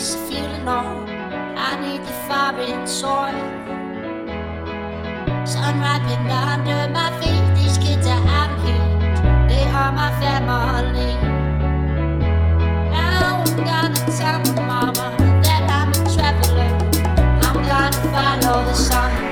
just feeling old. I need the foreign soil. Sun ripened under my feet. These kids are out here. They are my family. Now I'm gonna tell my mama that I'm a traveler. I'm gonna follow the sun.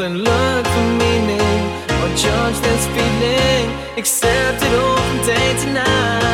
And look for meaning or judge this feeling. Accept it all from day to night.